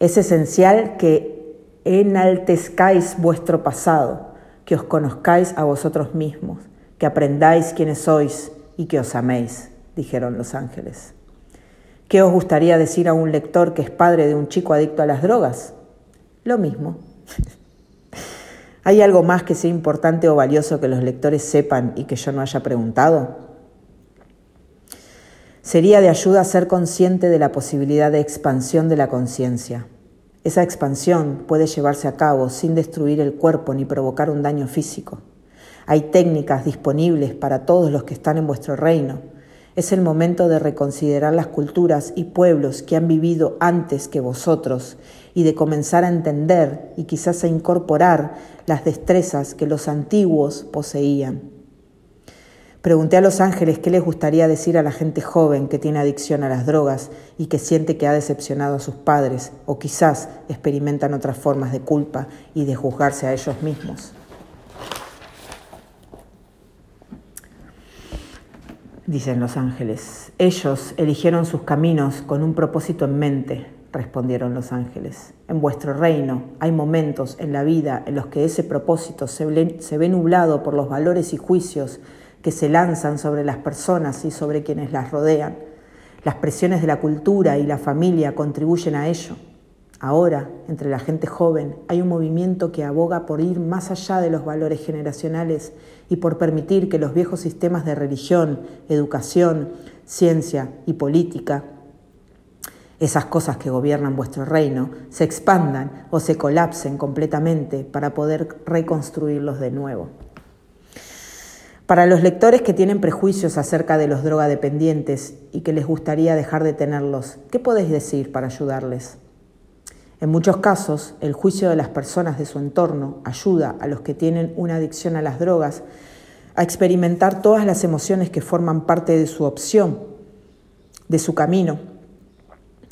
Es esencial que enaltezcáis vuestro pasado, que os conozcáis a vosotros mismos, que aprendáis quiénes sois y que os améis, dijeron los ángeles. ¿Qué os gustaría decir a un lector que es padre de un chico adicto a las drogas? Lo mismo. ¿Hay algo más que sea importante o valioso que los lectores sepan y que yo no haya preguntado? Sería de ayuda ser consciente de la posibilidad de expansión de la conciencia esa expansión puede llevarse a cabo sin destruir el cuerpo ni provocar un daño físico. Hay técnicas disponibles para todos los que están en vuestro reino. Es el momento de reconsiderar las culturas y pueblos que han vivido antes que vosotros y de comenzar a entender y quizás a incorporar las destrezas que los antiguos poseían. Pregunté a los ángeles qué les gustaría decir a la gente joven que tiene adicción a las drogas y que siente que ha decepcionado a sus padres o quizás experimentan otras formas de culpa y de juzgarse a ellos mismos. Dicen los ángeles, ellos eligieron sus caminos con un propósito en mente, respondieron los ángeles. En vuestro reino hay momentos en la vida en los que ese propósito se ve nublado por los valores y juicios que se lanzan sobre las personas y sobre quienes las rodean. Las presiones de la cultura y la familia contribuyen a ello. Ahora, entre la gente joven, hay un movimiento que aboga por ir más allá de los valores generacionales y por permitir que los viejos sistemas de religión, educación, ciencia y política, esas cosas que gobiernan vuestro reino, se expandan o se colapsen completamente para poder reconstruirlos de nuevo. Para los lectores que tienen prejuicios acerca de los drogadependientes y que les gustaría dejar de tenerlos, ¿qué podéis decir para ayudarles? En muchos casos, el juicio de las personas de su entorno ayuda a los que tienen una adicción a las drogas a experimentar todas las emociones que forman parte de su opción, de su camino.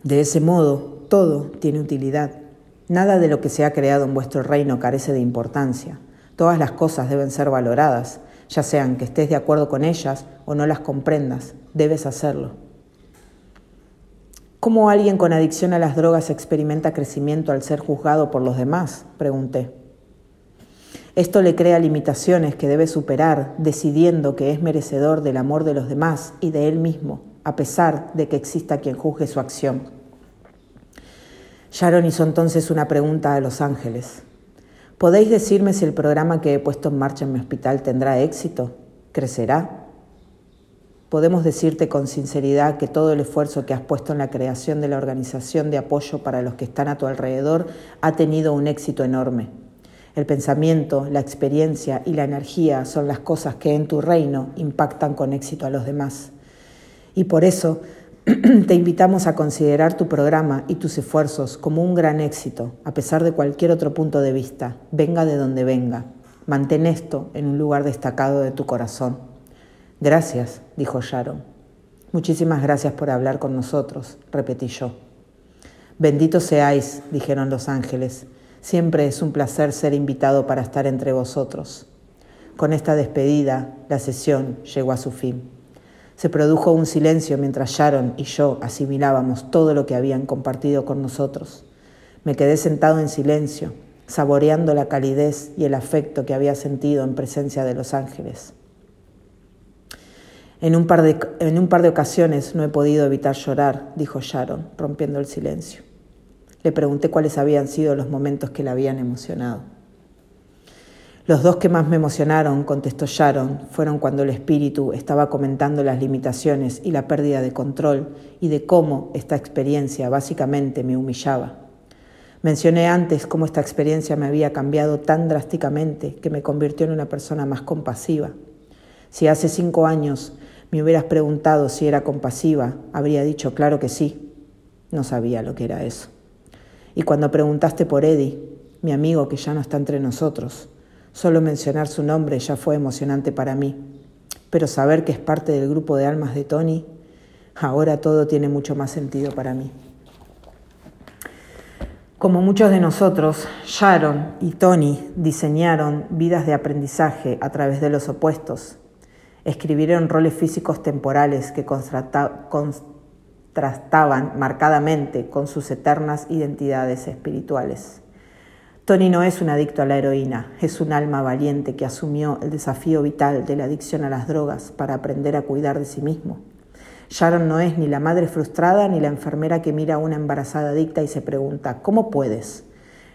De ese modo, todo tiene utilidad. Nada de lo que se ha creado en vuestro reino carece de importancia. Todas las cosas deben ser valoradas ya sean que estés de acuerdo con ellas o no las comprendas, debes hacerlo. ¿Cómo alguien con adicción a las drogas experimenta crecimiento al ser juzgado por los demás? Pregunté. Esto le crea limitaciones que debe superar, decidiendo que es merecedor del amor de los demás y de él mismo, a pesar de que exista quien juzgue su acción. Sharon hizo entonces una pregunta a los ángeles. ¿Podéis decirme si el programa que he puesto en marcha en mi hospital tendrá éxito? ¿Crecerá? Podemos decirte con sinceridad que todo el esfuerzo que has puesto en la creación de la organización de apoyo para los que están a tu alrededor ha tenido un éxito enorme. El pensamiento, la experiencia y la energía son las cosas que en tu reino impactan con éxito a los demás. Y por eso te invitamos a considerar tu programa y tus esfuerzos como un gran éxito, a pesar de cualquier otro punto de vista, venga de donde venga. Mantén esto en un lugar destacado de tu corazón. Gracias, dijo Sharon. Muchísimas gracias por hablar con nosotros, repetí yo. Benditos seáis, dijeron los ángeles. Siempre es un placer ser invitado para estar entre vosotros. Con esta despedida, la sesión llegó a su fin. Se produjo un silencio mientras Sharon y yo asimilábamos todo lo que habían compartido con nosotros. Me quedé sentado en silencio, saboreando la calidez y el afecto que había sentido en presencia de los ángeles. En un, par de, en un par de ocasiones no he podido evitar llorar, dijo Sharon, rompiendo el silencio. Le pregunté cuáles habían sido los momentos que la habían emocionado. Los dos que más me emocionaron, contestó Sharon, fueron cuando el espíritu estaba comentando las limitaciones y la pérdida de control y de cómo esta experiencia básicamente me humillaba. Mencioné antes cómo esta experiencia me había cambiado tan drásticamente que me convirtió en una persona más compasiva. Si hace cinco años me hubieras preguntado si era compasiva, habría dicho claro que sí. No sabía lo que era eso. Y cuando preguntaste por Eddie, mi amigo que ya no está entre nosotros, solo mencionar su nombre ya fue emocionante para mí. Pero saber que es parte del grupo de almas de Tony, ahora todo tiene mucho más sentido para mí. Como muchos de nosotros, Sharon y Tony diseñaron vidas de aprendizaje a través de los opuestos escribieron roles físicos temporales que contrastaban marcadamente con sus eternas identidades espirituales. Tony no es un adicto a la heroína, es un alma valiente que asumió el desafío vital de la adicción a las drogas para aprender a cuidar de sí mismo. Sharon no es ni la madre frustrada ni la enfermera que mira a una embarazada adicta y se pregunta, ¿cómo puedes?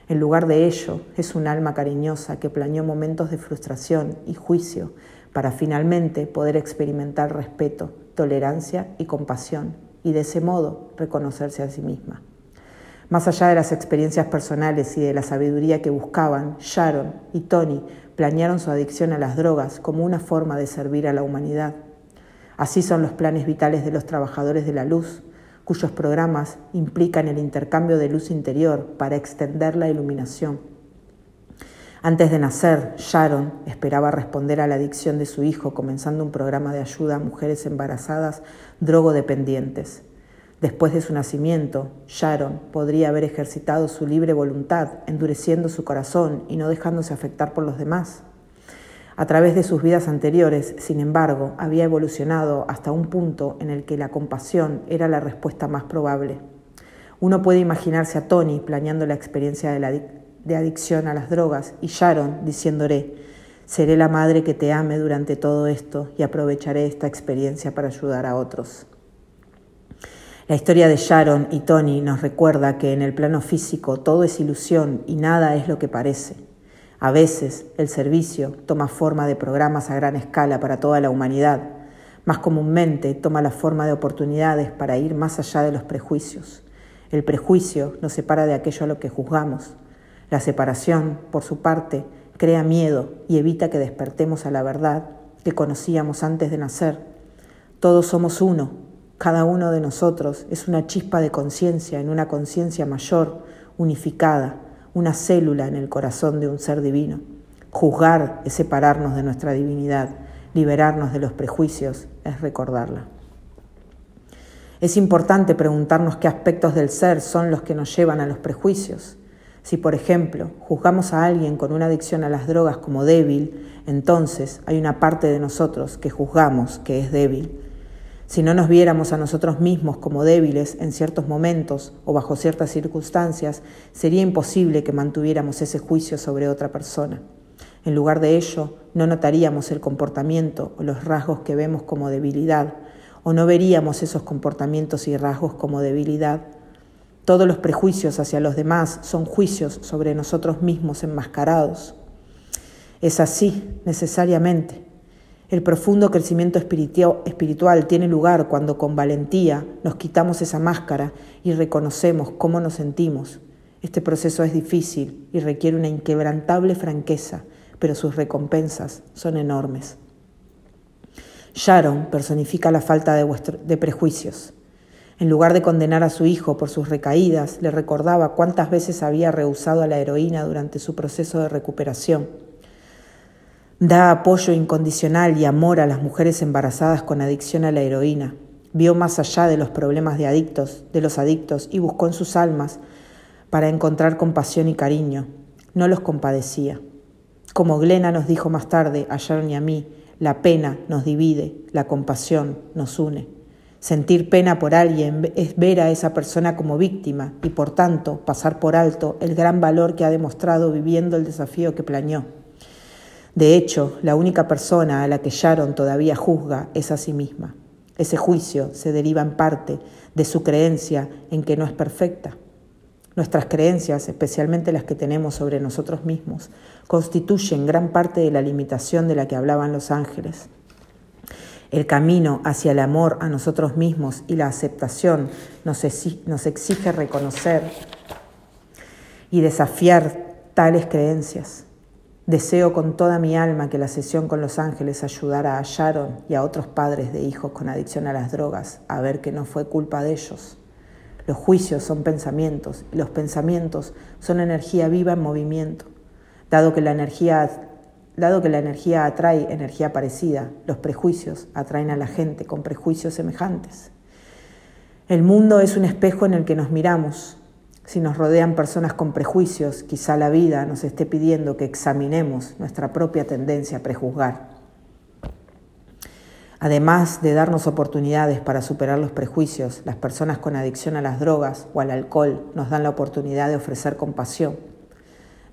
En lugar de ello, es un alma cariñosa que planeó momentos de frustración y juicio para finalmente poder experimentar respeto, tolerancia y compasión y de ese modo reconocerse a sí misma. Más allá de las experiencias personales y de la sabiduría que buscaban, Sharon y Tony planearon su adicción a las drogas como una forma de servir a la humanidad. Así son los planes vitales de los trabajadores de la luz, cuyos programas implican el intercambio de luz interior para extender la iluminación antes de nacer, Sharon esperaba responder a la adicción de su hijo comenzando un programa de ayuda a mujeres embarazadas drogodependientes. Después de su nacimiento, Sharon podría haber ejercitado su libre voluntad, endureciendo su corazón y no dejándose afectar por los demás. A través de sus vidas anteriores, sin embargo, había evolucionado hasta un punto en el que la compasión era la respuesta más probable. Uno puede imaginarse a Tony planeando la experiencia de la, de adicción a las drogas y Sharon diciéndole, seré la madre que te ame durante todo esto y aprovecharé esta experiencia para ayudar a otros. La historia de Sharon y Tony nos recuerda que en el plano físico todo es ilusión y nada es lo que parece. A veces el servicio toma forma de programas a gran escala para toda la humanidad. Más comúnmente toma la forma de oportunidades para ir más allá de los prejuicios. El prejuicio nos separa de aquello a lo que juzgamos. La separación, por su parte, crea miedo y evita que despertemos a la verdad que conocíamos antes de nacer. Todos somos uno, cada uno de nosotros es una chispa de conciencia en una conciencia mayor, unificada, una célula en el corazón de un ser divino. Juzgar es separarnos de nuestra divinidad, liberarnos de los prejuicios es recordarla. Es importante preguntarnos qué aspectos del ser son los que nos llevan a los prejuicios. Si, por ejemplo, juzgamos a alguien con una adicción a las drogas como débil, entonces hay una parte de nosotros que juzgamos que es débil. Si no nos viéramos a nosotros mismos como débiles en ciertos momentos o bajo ciertas circunstancias, sería imposible que mantuviéramos ese juicio sobre otra persona. En lugar de ello, no notaríamos el comportamiento o los rasgos que vemos como debilidad, o no veríamos esos comportamientos y rasgos como debilidad, todos los prejuicios hacia los demás son juicios sobre nosotros mismos enmascarados. Es así, necesariamente. El profundo crecimiento espiritual tiene lugar cuando con valentía nos quitamos esa máscara y reconocemos cómo nos sentimos. Este proceso es difícil y requiere una inquebrantable franqueza, pero sus recompensas son enormes. Sharon personifica la falta de, de, prejuicios. En lugar de condenar a su hijo por sus recaídas, le recordaba cuántas veces había rehusado a la heroína durante su proceso de recuperación. Da apoyo incondicional y amor a las mujeres embarazadas con adicción a la heroína. Vio más allá de los problemas de adictos, de los adictos y buscó en sus almas para encontrar compasión y cariño. No los compadecía. Como Glena nos dijo más tarde a Sharon y a mí, la pena nos divide, la compasión nos une. Sentir pena por alguien es ver a esa persona como víctima y por tanto pasar por alto el gran valor que ha demostrado viviendo el desafío que planeó. De hecho, la única persona a la que Sharon todavía juzga es a sí misma. Ese juicio se deriva en parte de su creencia en que no es perfecta. Nuestras creencias, especialmente las que tenemos sobre nosotros mismos, constituyen gran parte de la limitación de la que hablaban los ángeles. El camino hacia el amor a nosotros mismos y la aceptación nos exige reconocer y desafiar tales creencias. Deseo con toda mi alma que la sesión con los ángeles ayudara a Sharon y a otros padres de hijos con adicción a las drogas a ver que no fue culpa de ellos. Los juicios son pensamientos y los pensamientos son energía viva en movimiento. Dado que la energía, dado que la energía atrae energía parecida, los prejuicios atraen a la gente con prejuicios semejantes. El mundo es un espejo en el que nos miramos, si nos rodean personas con prejuicios, quizá la vida nos esté pidiendo que examinemos nuestra propia tendencia a prejuzgar. Además de darnos oportunidades para superar los prejuicios, las personas con adicción a las drogas o al alcohol nos dan la oportunidad de ofrecer compasión.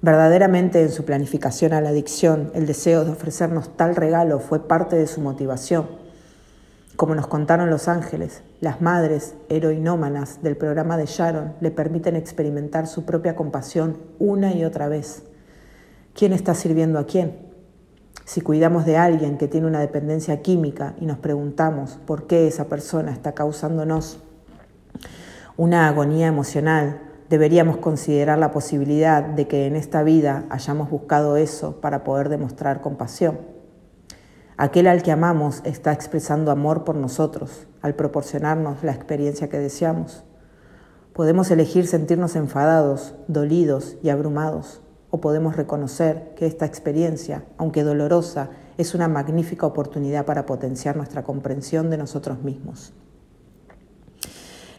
Verdaderamente en su planificación a la adicción, el deseo de ofrecernos tal regalo fue parte de su motivación como nos contaron los ángeles, las madres heroinómanas del programa de Sharon le permiten experimentar su propia compasión una y otra vez. ¿Quién está sirviendo a quién? Si cuidamos de alguien que tiene una dependencia química y nos preguntamos por qué esa persona está causándonos una agonía emocional, deberíamos considerar la posibilidad de que en esta vida hayamos buscado eso para poder demostrar compasión. Aquel al que amamos está expresando amor por nosotros al proporcionarnos la experiencia que deseamos. Podemos elegir sentirnos enfadados, dolidos y abrumados, o podemos reconocer que esta experiencia, aunque dolorosa, es una magnífica oportunidad para potenciar nuestra comprensión de nosotros mismos.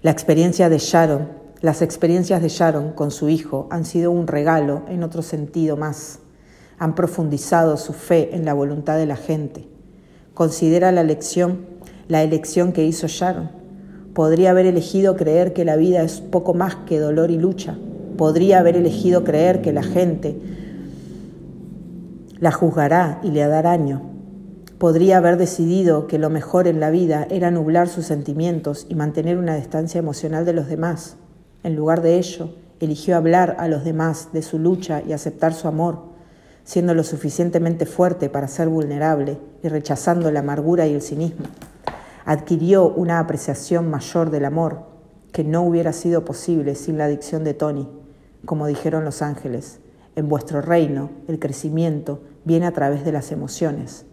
La experiencia de Sharon, las experiencias de Sharon con su hijo han sido un regalo en otro sentido más han profundizado su fe en la voluntad de la gente. Considera la elección, la elección que hizo Sharon. Podría haber elegido creer que la vida es poco más que dolor y lucha. Podría haber elegido creer que la gente la juzgará y le hará daño. Podría haber decidido que lo mejor en la vida era nublar sus sentimientos y mantener una distancia emocional de los demás. En lugar de ello, eligió hablar a los demás de su lucha y aceptar su amor siendo lo suficientemente fuerte para ser vulnerable y rechazando la amargura y el cinismo. Adquirió una apreciación mayor del amor que no hubiera sido posible sin la adicción de Tony. Como dijeron los ángeles, en vuestro reino el crecimiento viene a través de las emociones.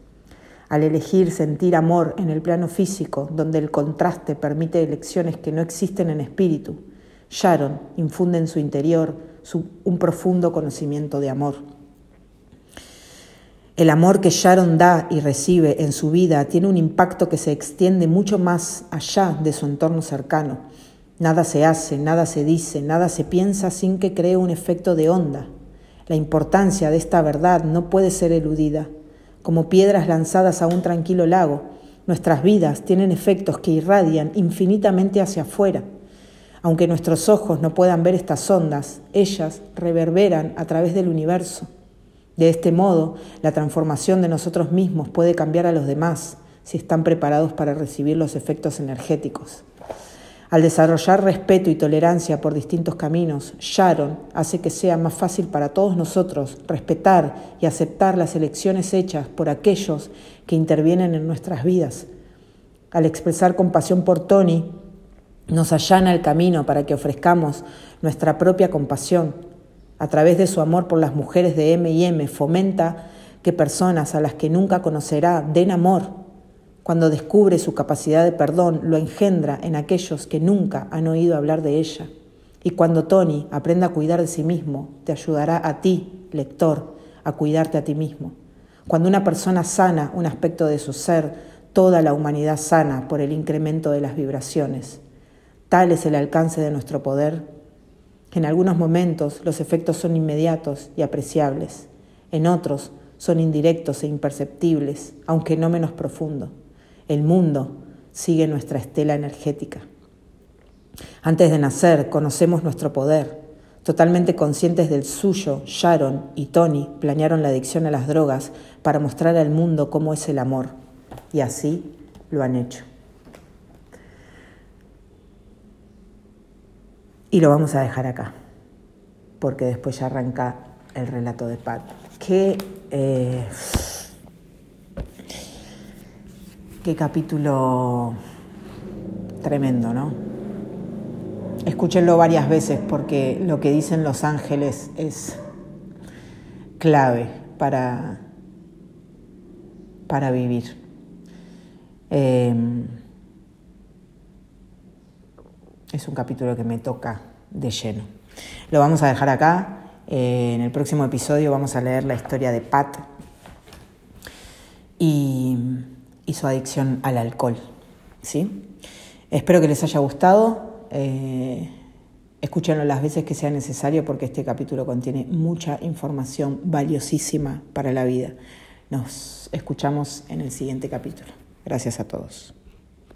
Al elegir sentir amor en el plano físico, donde el contraste permite elecciones que no existen en espíritu, Sharon infunde en su interior un profundo conocimiento de amor. El amor que Sharon da y recibe en su vida tiene un impacto que se extiende mucho más allá de su entorno cercano. Nada se hace, nada se dice, nada se piensa sin que cree un efecto de onda. La importancia de esta verdad no puede ser eludida. Como piedras lanzadas a un tranquilo lago, nuestras vidas tienen efectos que irradian infinitamente hacia afuera. Aunque nuestros ojos no puedan ver estas ondas, ellas reverberan a través del universo. De este modo, la transformación de nosotros mismos puede cambiar a los demás si están preparados para recibir los efectos energéticos. Al desarrollar respeto y tolerancia por distintos caminos, Sharon hace que sea más fácil para todos nosotros respetar y aceptar las elecciones hechas por aquellos que intervienen en nuestras vidas. Al expresar compasión por Tony, nos allana el camino para que ofrezcamos nuestra propia compasión. A través de su amor por las mujeres de M y M fomenta que personas a las que nunca conocerá den amor. Cuando descubre su capacidad de perdón, lo engendra en aquellos que nunca han oído hablar de ella. Y cuando Tony aprenda a cuidar de sí mismo, te ayudará a ti, lector, a cuidarte a ti mismo. Cuando una persona sana un aspecto de su ser, toda la humanidad sana por el incremento de las vibraciones. Tal es el alcance de nuestro poder. En algunos momentos los efectos son inmediatos y apreciables, en otros son indirectos e imperceptibles, aunque no menos profundo. El mundo sigue nuestra estela energética. Antes de nacer conocemos nuestro poder. Totalmente conscientes del suyo, Sharon y Tony planearon la adicción a las drogas para mostrar al mundo cómo es el amor. Y así lo han hecho. Y lo vamos a dejar acá, porque después ya arranca el relato de Pat. Qué, eh, qué capítulo tremendo, ¿no? Escúchenlo varias veces porque lo que dicen los ángeles es clave para, para vivir. Eh, es un capítulo que me toca de lleno. Lo vamos a dejar acá. Eh, en el próximo episodio vamos a leer la historia de Pat y, su adicción al alcohol. ¿sí? Espero que les haya gustado. Eh, escúchenlo las veces que sea necesario porque este capítulo contiene mucha información valiosísima para la vida. Nos escuchamos en el siguiente capítulo. Gracias a todos.